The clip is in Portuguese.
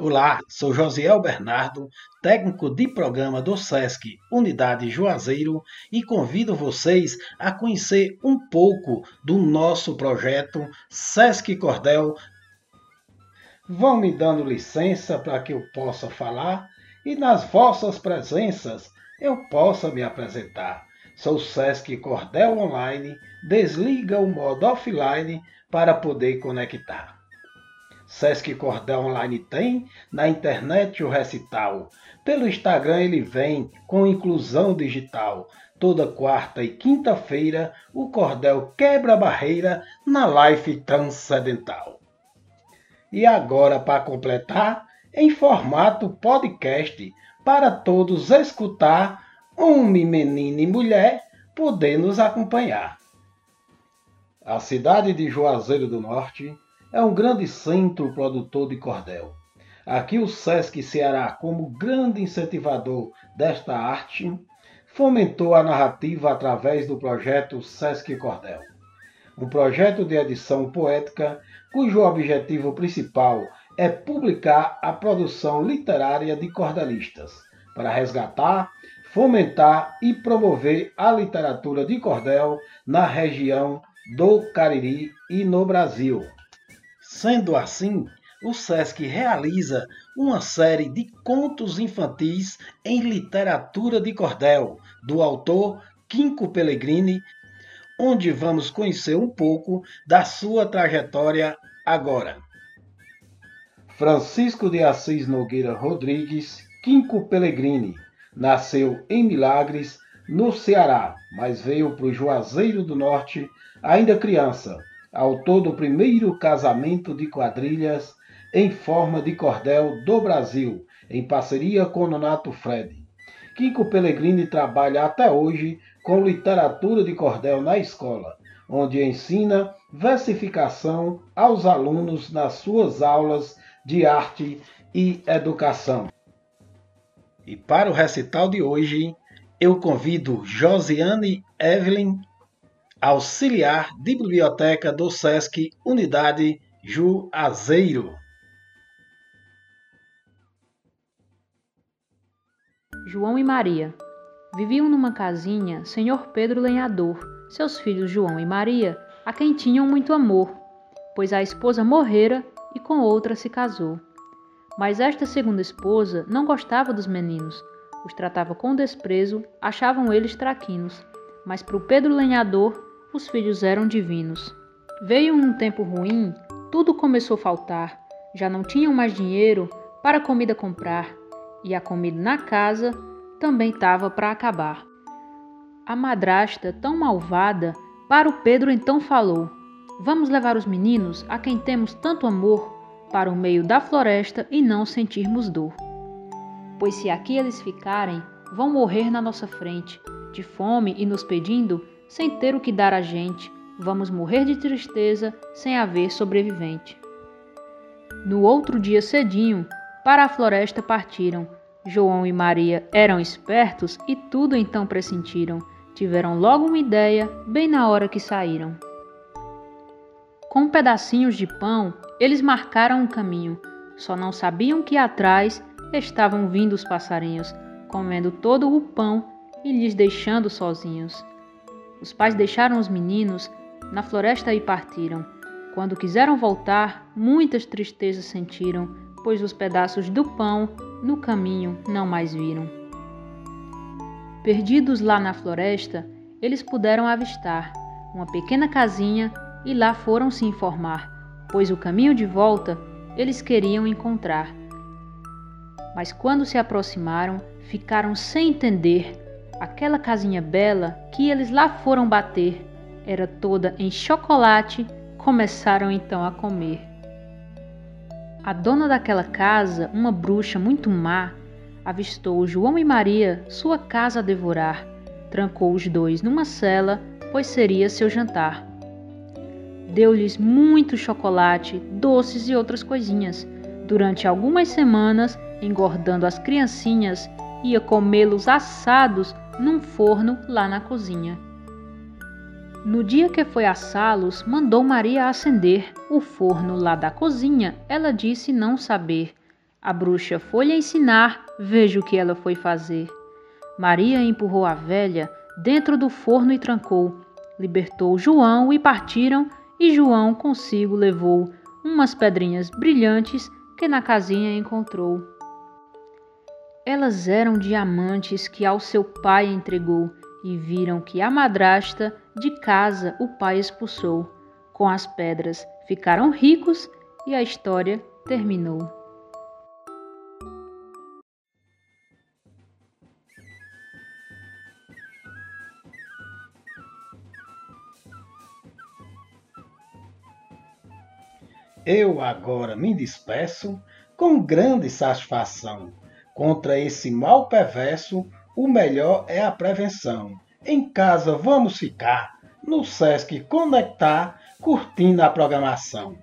Olá, sou Josiel Bernardo, técnico de programa do SESC Unidade Juazeiro e convido vocês a conhecer um pouco do nosso projeto SESC Cordel. Vão me dando licença para que eu possa falar e nas vossas presenças eu possa me apresentar. Sou SESC Cordel Online, desliga o modo offline para poder conectar. Sesc Cordel Online tem, na internet o recital. Pelo Instagram ele vem com inclusão digital. Toda quarta e quinta-feira o cordel quebra a barreira na live transcendental. E agora, para completar, em formato podcast, para todos escutar, homem, menino e mulher, poder nos acompanhar. A cidade de Juazeiro do Norte é um grande centro produtor de cordel. Aqui o SESC Ceará, como grande incentivador desta arte, fomentou a narrativa através do projeto SESC Cordel. Um projeto de edição poética cujo objetivo principal é publicar a produção literária de cordelistas, para resgatar, fomentar e promover a literatura de cordel na região do Cariri e no Brasil. Sendo assim, o SESC realiza uma série de contos infantis em literatura de cordel, do autor Quinco Pellegrini, onde vamos conhecer um pouco da sua trajetória agora. Francisco de Assis Nogueira Rodrigues, Quinco Pellegrini, nasceu em Milagres, no Ceará, mas veio para o Juazeiro do Norte ainda criança autor do primeiro casamento de quadrilhas em forma de cordel do Brasil, em parceria com Nonato Fred. Kiko Pellegrini trabalha até hoje com literatura de cordel na escola, onde ensina versificação aos alunos nas suas aulas de arte e educação. E para o recital de hoje, eu convido Josiane Evelyn auxiliar de biblioteca do SESC Unidade Juazeiro. João e Maria viviam numa casinha Senhor Pedro Lenhador, seus filhos João e Maria, a quem tinham muito amor, pois a esposa morrera e com outra se casou. Mas esta segunda esposa não gostava dos meninos, os tratava com desprezo, achavam eles traquinos. Mas para o Pedro Lenhador os filhos eram divinos. Veio um tempo ruim, tudo começou a faltar, já não tinham mais dinheiro para comida comprar, e a comida na casa também estava para acabar. A madrasta, tão malvada, para o Pedro então falou: Vamos levar os meninos, a quem temos tanto amor, para o meio da floresta e não sentirmos dor. Pois se aqui eles ficarem, vão morrer na nossa frente, de fome e nos pedindo sem ter o que dar a gente, vamos morrer de tristeza sem haver sobrevivente. No outro dia cedinho, para a floresta partiram. João e Maria eram espertos e tudo então pressentiram. Tiveram logo uma ideia, bem na hora que saíram. Com pedacinhos de pão, eles marcaram um caminho. Só não sabiam que atrás estavam vindo os passarinhos, comendo todo o pão e lhes deixando sozinhos. Os pais deixaram os meninos na floresta e partiram. Quando quiseram voltar, muitas tristezas sentiram, pois os pedaços do pão no caminho não mais viram. Perdidos lá na floresta, eles puderam avistar uma pequena casinha e lá foram se informar, pois o caminho de volta eles queriam encontrar. Mas quando se aproximaram, ficaram sem entender Aquela casinha bela que eles lá foram bater era toda em chocolate. Começaram então a comer. A dona daquela casa, uma bruxa muito má, avistou João e Maria sua casa a devorar. Trancou os dois numa cela, pois seria seu jantar. Deu-lhes muito chocolate, doces e outras coisinhas. Durante algumas semanas, engordando as criancinhas, ia comê-los assados num forno lá na cozinha. No dia que foi assá-los, mandou Maria acender o forno lá da cozinha. Ela disse não saber. A bruxa foi-lhe ensinar, veja o que ela foi fazer. Maria empurrou a velha dentro do forno e trancou. Libertou João e partiram, e João consigo levou umas pedrinhas brilhantes que na casinha encontrou. Elas eram diamantes que ao seu pai entregou, e viram que a madrasta de casa o pai expulsou. Com as pedras ficaram ricos e a história terminou. Eu agora me despeço com grande satisfação. Contra esse mal perverso, o melhor é a prevenção. Em casa vamos ficar, no SESC Conectar, curtindo a programação.